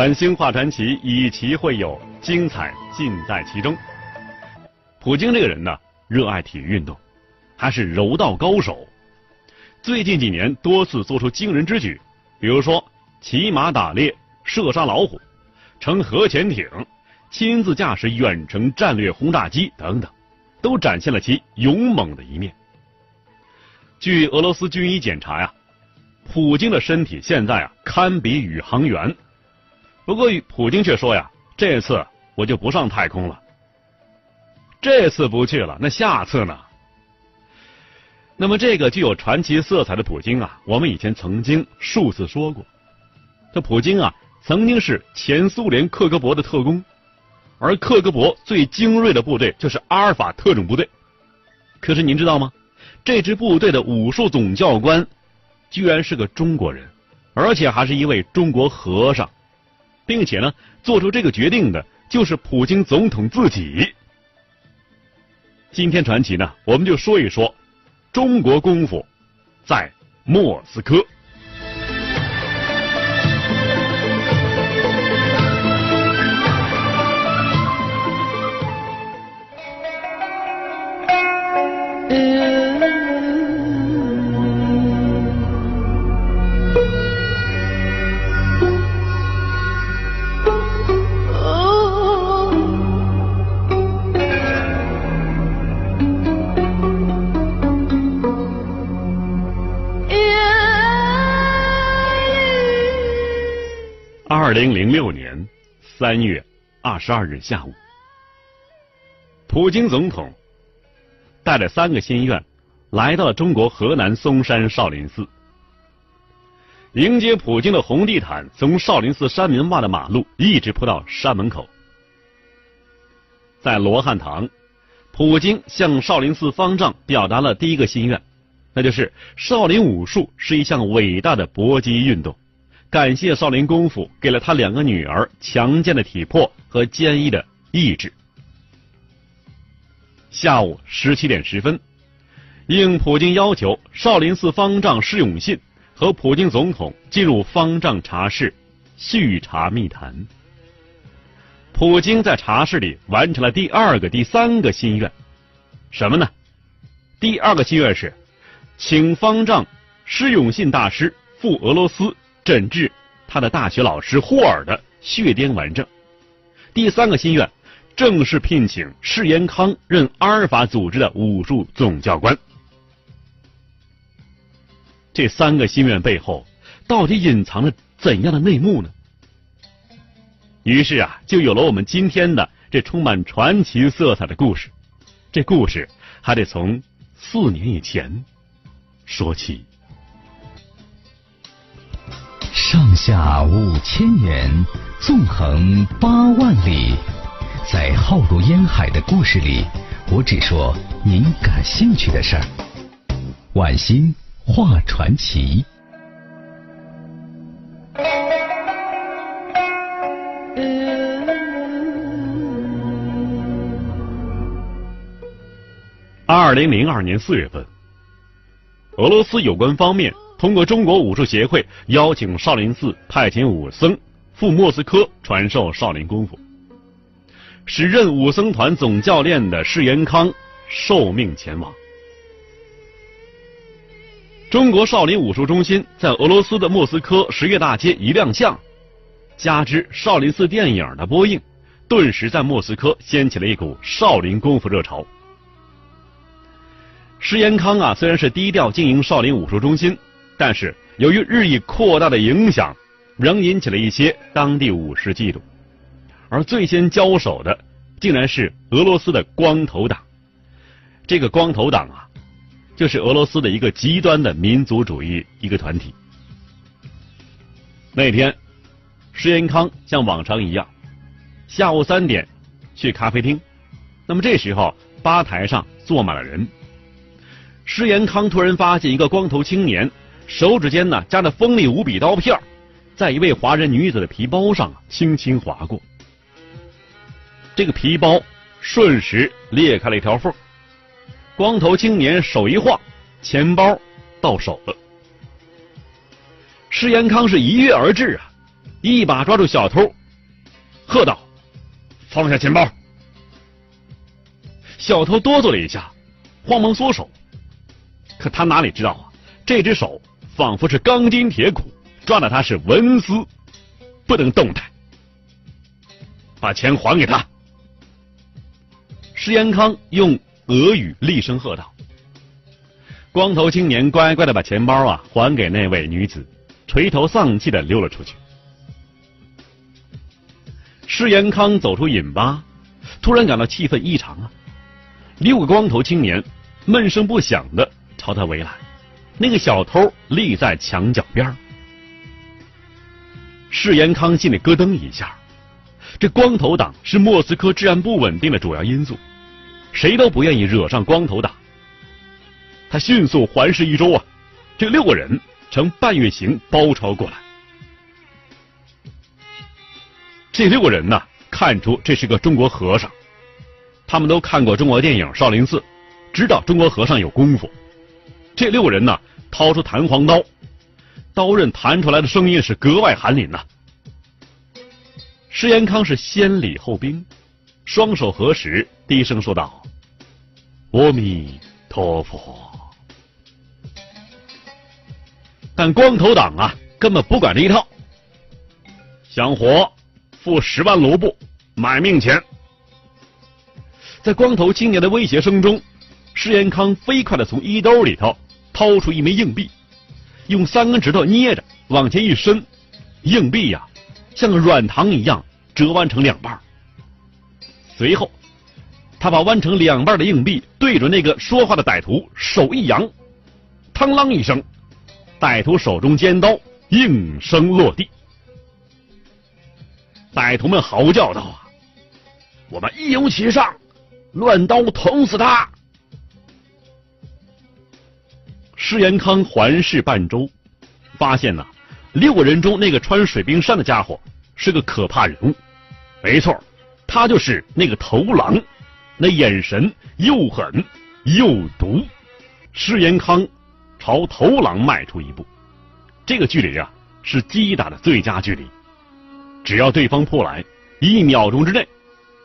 晚星画传奇，以奇会友，精彩尽在其中。普京这个人呢，热爱体育运动，还是柔道高手。最近几年多次做出惊人之举，比如说骑马打猎、射杀老虎、乘核潜艇、亲自驾驶远程战略轰炸机等等，都展现了其勇猛的一面。据俄罗斯军医检查呀，普京的身体现在啊堪比宇航员。不过，普京却说呀：“这次我就不上太空了。这次不去了，那下次呢？”那么，这个具有传奇色彩的普京啊，我们以前曾经数次说过，这普京啊，曾经是前苏联克格勃的特工，而克格勃最精锐的部队就是阿尔法特种部队。可是您知道吗？这支部队的武术总教官，居然是个中国人，而且还是一位中国和尚。并且呢，做出这个决定的就是普京总统自己。今天传奇呢，我们就说一说中国功夫在莫斯科。二零零六年三月二十二日下午，普京总统带着三个心愿来到了中国河南嵩山少林寺。迎接普京的红地毯从少林寺山门外的马路一直铺到山门口。在罗汉堂，普京向少林寺方丈表达了第一个心愿，那就是少林武术是一项伟大的搏击运动。感谢少林功夫给了他两个女儿强健的体魄和坚毅的意志。下午十七点十分，应普京要求，少林寺方丈释永信和普京总统进入方丈茶室续茶密谈。普京在茶室里完成了第二个、第三个心愿，什么呢？第二个心愿是，请方丈释永信大师赴俄罗斯。诊治他的大学老师霍尔的血癫顽症。第三个心愿，正式聘请释延康任阿尔法组织的武术总教官。这三个心愿背后，到底隐藏着怎样的内幕呢？于是啊，就有了我们今天的这充满传奇色彩的故事。这故事还得从四年以前说起。上下五千年，纵横八万里，在浩如烟海的故事里，我只说您感兴趣的事儿。晚星画传奇。二零零二年四月份，俄罗斯有关方面。通过中国武术协会邀请少林寺派遣武僧赴莫斯科传授少林功夫。时任武僧团总教练的释延康受命前往。中国少林武术中心在俄罗斯的莫斯科十月大街一亮相，加之少林寺电影的播映，顿时在莫斯科掀起了一股少林功夫热潮。释延康啊，虽然是低调经营少林武术中心。但是，由于日益扩大的影响，仍引起了一些当地武士嫉妒。而最先交手的，竟然是俄罗斯的光头党。这个光头党啊，就是俄罗斯的一个极端的民族主义一个团体。那天，施延康像往常一样，下午三点去咖啡厅。那么这时候，吧台上坐满了人。施延康突然发现一个光头青年手指间呢夹着锋利无比刀片，在一位华人女子的皮包上轻轻划过。这个皮包瞬时裂开了一条缝。光头青年手一晃，钱包到手了。施延康是一跃而至啊，一把抓住小偷，喝道：“放下钱包！”小偷哆嗦了一下，慌忙缩手。可他哪里知道啊，这只手仿佛是钢筋铁骨，抓的他是纹丝不能动弹。把钱还给他！施延康用。俄语厉声喝道：“光头青年乖乖的把钱包啊还给那位女子，垂头丧气的溜了出去。”施延康走出饮吧，突然感到气氛异常啊！六个光头青年闷声不响的朝他围来，那个小偷立在墙角边。释延康心里咯噔一下，这光头党是莫斯科治安不稳定的主要因素。谁都不愿意惹上光头党。他迅速环视一周啊，这六个人呈半月形包抄过来。这六个人呢，看出这是个中国和尚，他们都看过中国电影《少林寺》，知道中国和尚有功夫。这六个人呢，掏出弹簧刀，刀刃弹出来的声音是格外寒凛呐。施延康是先礼后兵，双手合十，低声说道。阿弥陀佛，但光头党啊，根本不管这一套。想活，付十万卢布，买命钱。在光头青年的威胁声中，施延康飞快的从衣兜里头掏出一枚硬币，用三根指头捏着往前一伸，硬币呀，像个软糖一样折弯成两半。随后。他把弯成两半的硬币对准那个说话的歹徒，手一扬，嘡啷一声，歹徒手中尖刀应声落地。歹徒们嚎叫道：“啊，我们一拥其上，乱刀捅死他！”施延康环视半周，发现呐，六个人中那个穿水兵衫的家伙是个可怕人物。没错，他就是那个头狼。那眼神又狠又毒，施延康朝头狼迈出一步，这个距离啊是击打的最佳距离。只要对方扑来，一秒钟之内，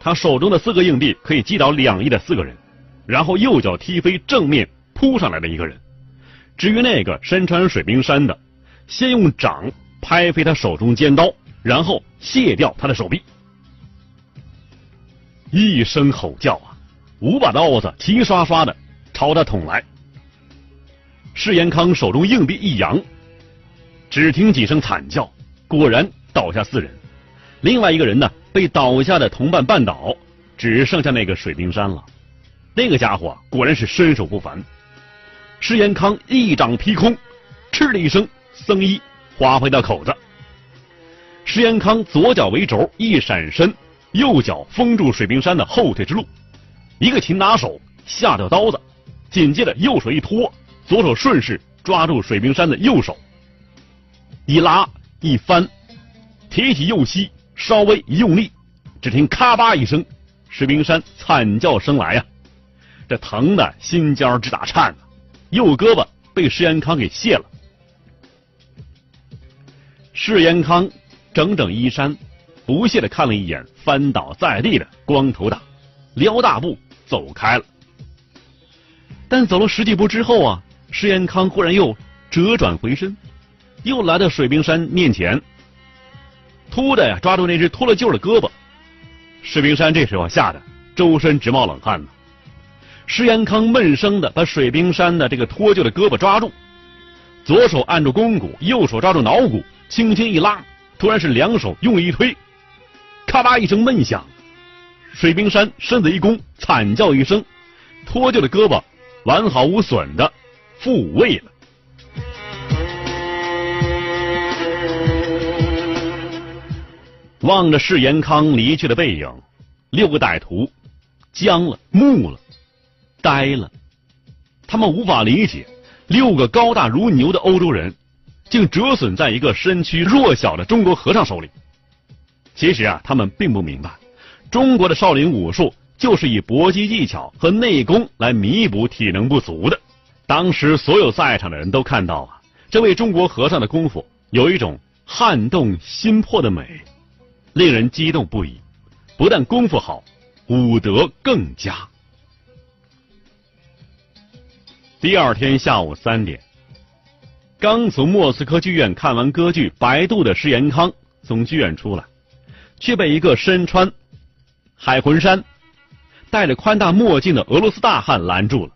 他手中的四个硬币可以击倒两翼的四个人，然后右脚踢飞正面扑上来的一个人。至于那个身穿水兵衫的，先用掌拍飞他手中尖刀，然后卸掉他的手臂。一声吼叫啊，五把刀子齐刷刷的朝他捅来。施延康手中硬币一扬，只听几声惨叫，果然倒下四人。另外一个人呢，被倒下的同伴绊倒，只剩下那个水兵山了。那个家伙果然是身手不凡。施延康一掌劈空，嗤的一声，僧衣划回到口子。施延康左脚为轴，一闪身。右脚封住水兵山的后退之路，一个擒拿手下掉刀子，紧接着右手一拖，左手顺势抓住水兵山的右手，一拉一翻，提起右膝，稍微一用力，只听咔吧一声，水兵山惨叫声来呀，这疼的心尖直打颤啊，右胳膊被施延康给卸了，施延康整整衣衫。不屑的看了一眼翻倒在地的光头党，撩大步走开了。但走了十几步之后啊，施延康忽然又折转回身，又来到水兵山面前，突的呀抓住那只脱了臼的胳膊。水兵山这时候吓得周身直冒冷汗呢。施延康闷声的把水兵山的这个脱臼的胳膊抓住，左手按住肱骨，右手抓住脑骨，轻轻一拉，突然是两手用力一推，咔吧一声闷响，水冰山身子一弓，惨叫一声，脱臼的胳膊完好无损的复位了。望着释延康离去的背影，六个歹徒僵了、木了、呆了。他们无法理解，六个高大如牛的欧洲人，竟折损在一个身躯弱小的中国和尚手里。其实啊，他们并不明白，中国的少林武术就是以搏击技巧和内功来弥补体能不足的。当时所有在场的人都看到啊，这位中国和尚的功夫有一种撼动心魄的美。令人激动不已，不但功夫好，武德更佳。第二天下午三点，刚从莫斯科剧院看完歌剧《白杜》的施延康从剧院出来，却被一个身穿海魂衫、戴着宽大墨镜的俄罗斯大汉拦住了。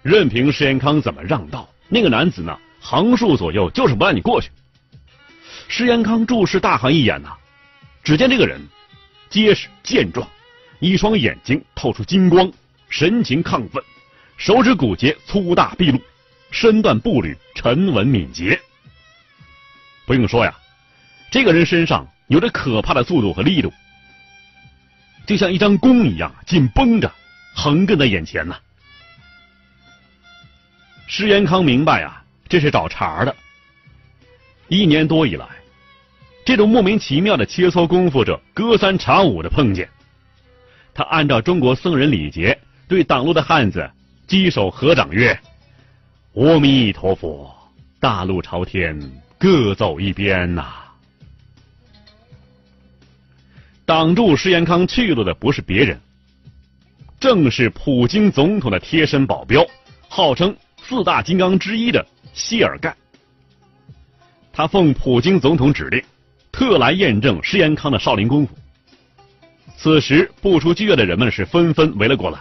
任凭施延康怎么让道，那个男子呢，横竖左右就是不让你过去。施延康注视大汉一眼呐。只见这个人结实健壮，一双眼睛透出金光，神情亢奋，手指骨节粗大毕露，身段步履沉稳敏捷。不用说呀，这个人身上有着可怕的速度和力度，就像一张弓一样紧绷着，横亘在眼前呢。施延康明白啊，这是找茬的。一年多以来。这种莫名其妙的切磋功夫者隔三差五的碰见，他按照中国僧人礼节对挡路的汉子稽首合掌曰：“阿弥陀佛，大路朝天，各走一边呐！”挡住施延康去路的不是别人，正是普京总统的贴身保镖，号称四大金刚之一的谢尔盖。他奉普京总统指令。特来验证施延康的少林功夫。此时，不出剧院的人们是纷纷围了过来，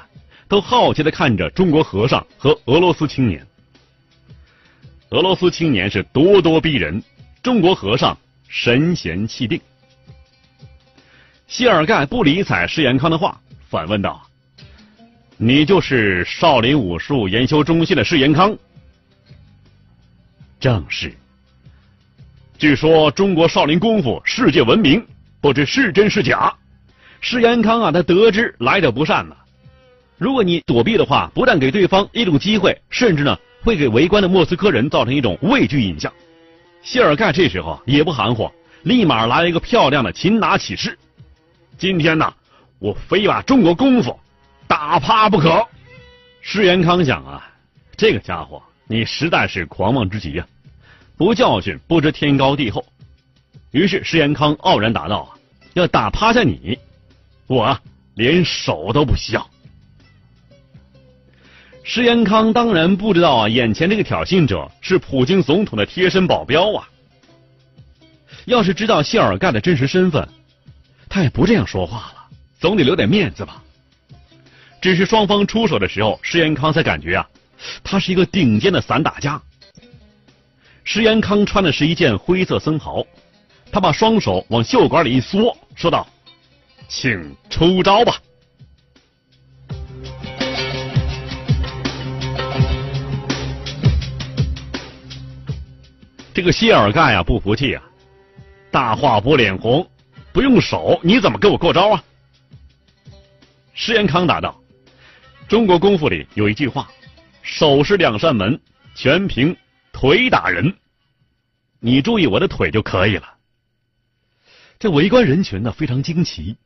都好奇的看着中国和尚和俄罗斯青年。俄罗斯青年是咄咄逼人，中国和尚神闲气定。谢尔盖不理睬施延康的话，反问道：“你就是少林武术研修中心的施延康？”“正是。”据说中国少林功夫世界闻名，不知是真是假。施延康啊，他得知来者不善呢。如果你躲避的话，不但给对方一种机会，甚至呢会给围观的莫斯科人造成一种畏惧印象。谢尔盖这时候也不含糊，立马来了一个漂亮的擒拿起势。今天呢，我非把中国功夫打趴不可。施延康想啊，这个家伙你实在是狂妄之极呀。不教训，不知天高地厚。于是施延康傲然答道：“，要打趴下你，我连手都不需要。”施延康当然不知道啊，眼前这个挑衅者是普京总统的贴身保镖啊。要是知道谢尔盖的真实身份，他也不这样说话了，总得留点面子吧。只是双方出手的时候，施延康才感觉啊，他是一个顶尖的散打家。施延康穿的是一件灰色僧袍，他把双手往袖管里一缩，说道：“请出招吧。”这个谢尔盖啊，不服气啊，大话不脸红，不用手你怎么跟我过招啊？施延康答道：“中国功夫里有一句话，手是两扇门，全凭。”腿打人，你注意我的腿就可以了。这围观人群呢非常惊奇，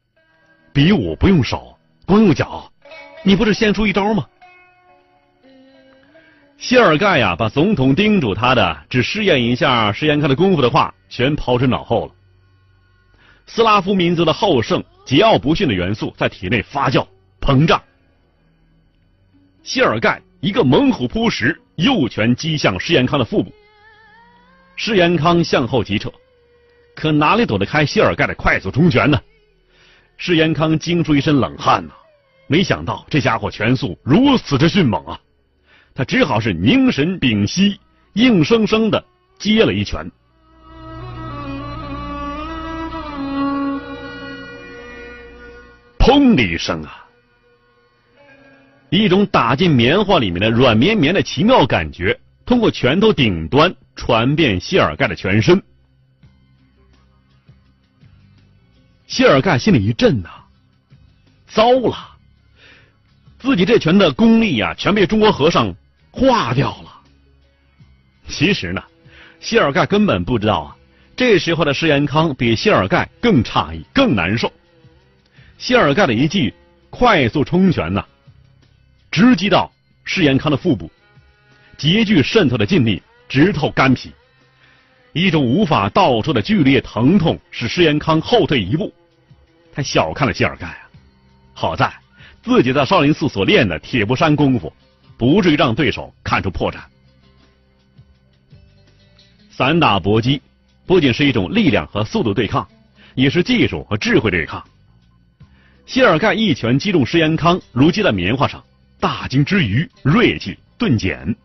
比武不用手，光用脚，你不是先出一招吗？谢尔盖呀，把总统叮嘱他的只试验一下施延康的功夫的话，全抛之脑后了。斯拉夫民族的好胜、桀骜不驯的元素在体内发酵膨胀。谢尔盖一个猛虎扑食。右拳击向施延康的腹部，施延康向后急撤，可哪里躲得开谢尔盖的快速冲拳呢？施延康惊出一身冷汗呐！没想到这家伙拳速如此之迅猛啊！他只好是凝神屏息硬生生的接了一拳。砰的一声啊一种打进棉花里面的软绵绵的奇妙感觉通过拳头顶端传遍谢尔盖的全身。谢尔盖心里一震呐糟了自己这拳的功力呀全被中国和尚化掉了。其实呢，谢尔盖根本不知道啊，这时候的施延康比谢尔盖更诧异、更难受。谢尔盖的一记快速冲拳呐，直击到施延康的腹部，极具渗透的劲力，直透肝脾。一种无法道出的剧烈疼痛使施延康后退一步。他小看了谢尔盖啊，好在自己在少林寺所练的铁布衫功夫，不至于让对手看出破绽。散打搏击不仅是一种力量和速度对抗，也是技术和智慧对抗。谢尔盖一拳击中施延康，如击在棉花上，大惊之余，锐气顿减。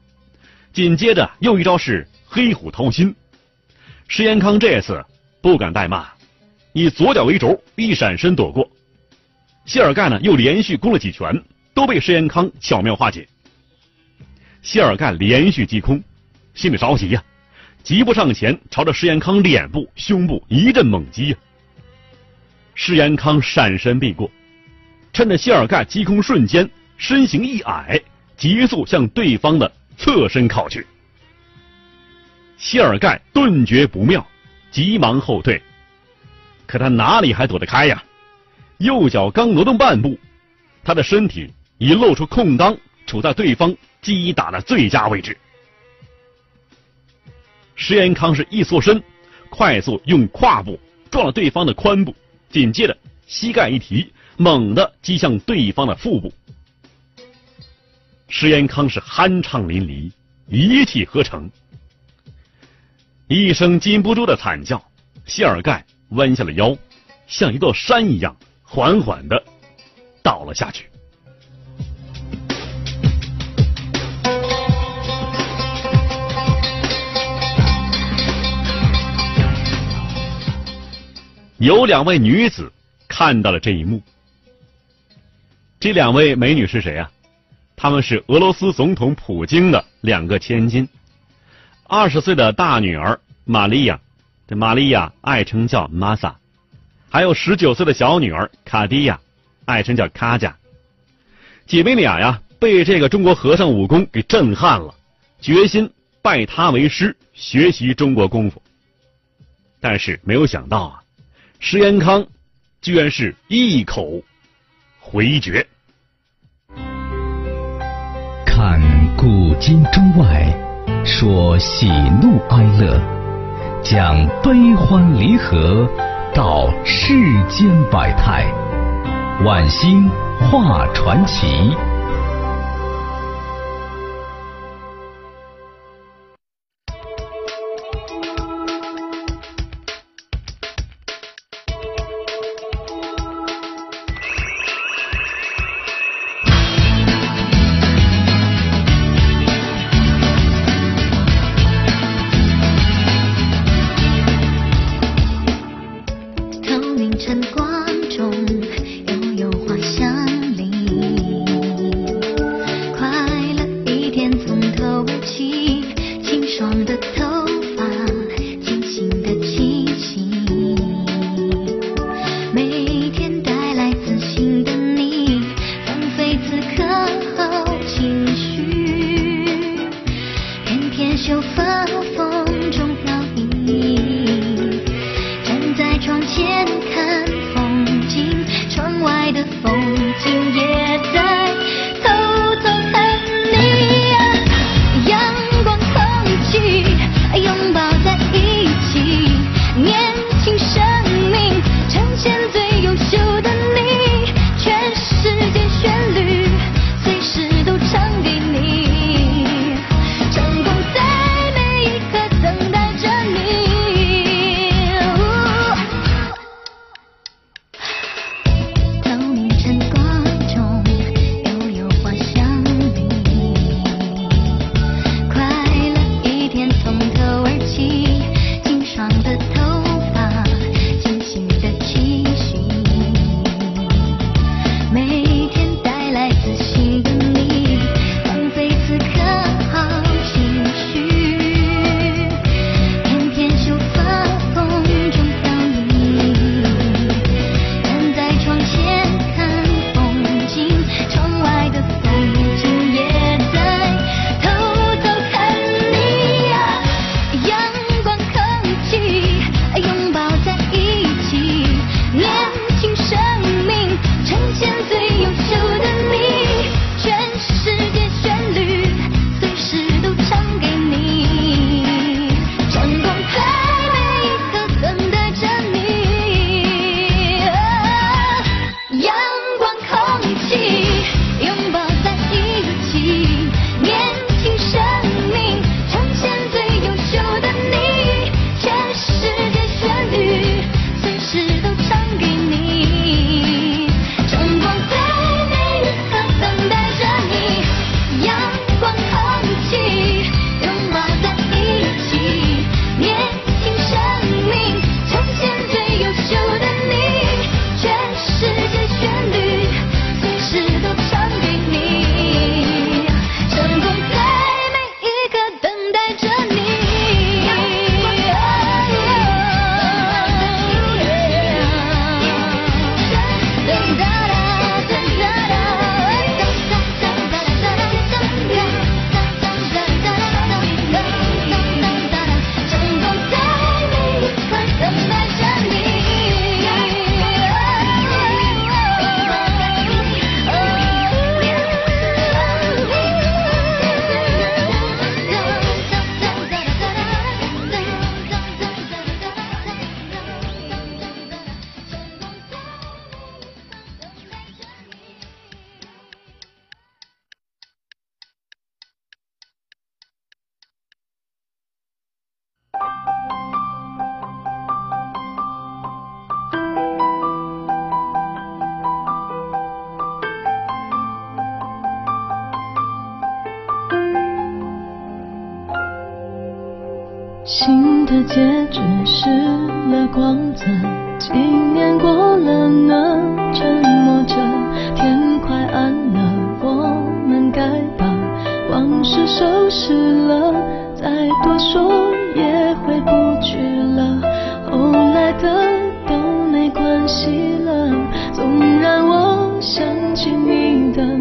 紧接着又一招是黑虎掏心，施延康这次不敢怠慢，以左脚为轴，一闪身躲过。谢尔盖呢又连续攻了几拳，都被施延康巧妙化解。谢尔盖连续击空，心里着急呀，急步上前，朝着施延康脸部、胸部一阵猛击呀。施延康闪身避过，趁着谢尔盖击空瞬间，身形一矮，急速向对方的侧身靠去。谢尔盖顿觉不妙，急忙后退，可他哪里还躲得开呀？右脚刚挪动半步，他的身体已露出空当，处在对方击打的最佳位置。石延康是一缩身，快速用胯部撞了对方的髋部。紧接着，膝盖一提，猛地击向对方的腹部。石延康是酣畅淋漓，一气呵成，一声禁不住的惨叫。谢尔盖弯下了腰，像一座山一样，缓缓的倒了下去。有两位女子看到了这一幕。这两位美女是谁啊？她们是俄罗斯总统普京的两个千金。二十岁的大女儿玛利亚，这玛利亚爱称叫玛萨；还有十九岁的小女儿卡迪亚，爱称叫卡贾。姐妹俩呀，被这个中国和尚武功给震撼了，决心拜他为师，学习中国功夫。但是没有想到啊。石延康居然是一口回绝。看古今中外，说喜怒哀乐，讲悲欢离合，道世间百态，晚星画传奇。只是了光泽，几年过了呢，沉默着，天快暗了，我们该把往事收拾了，再多说也回不去了，后来的都没关系了，总让我想起你的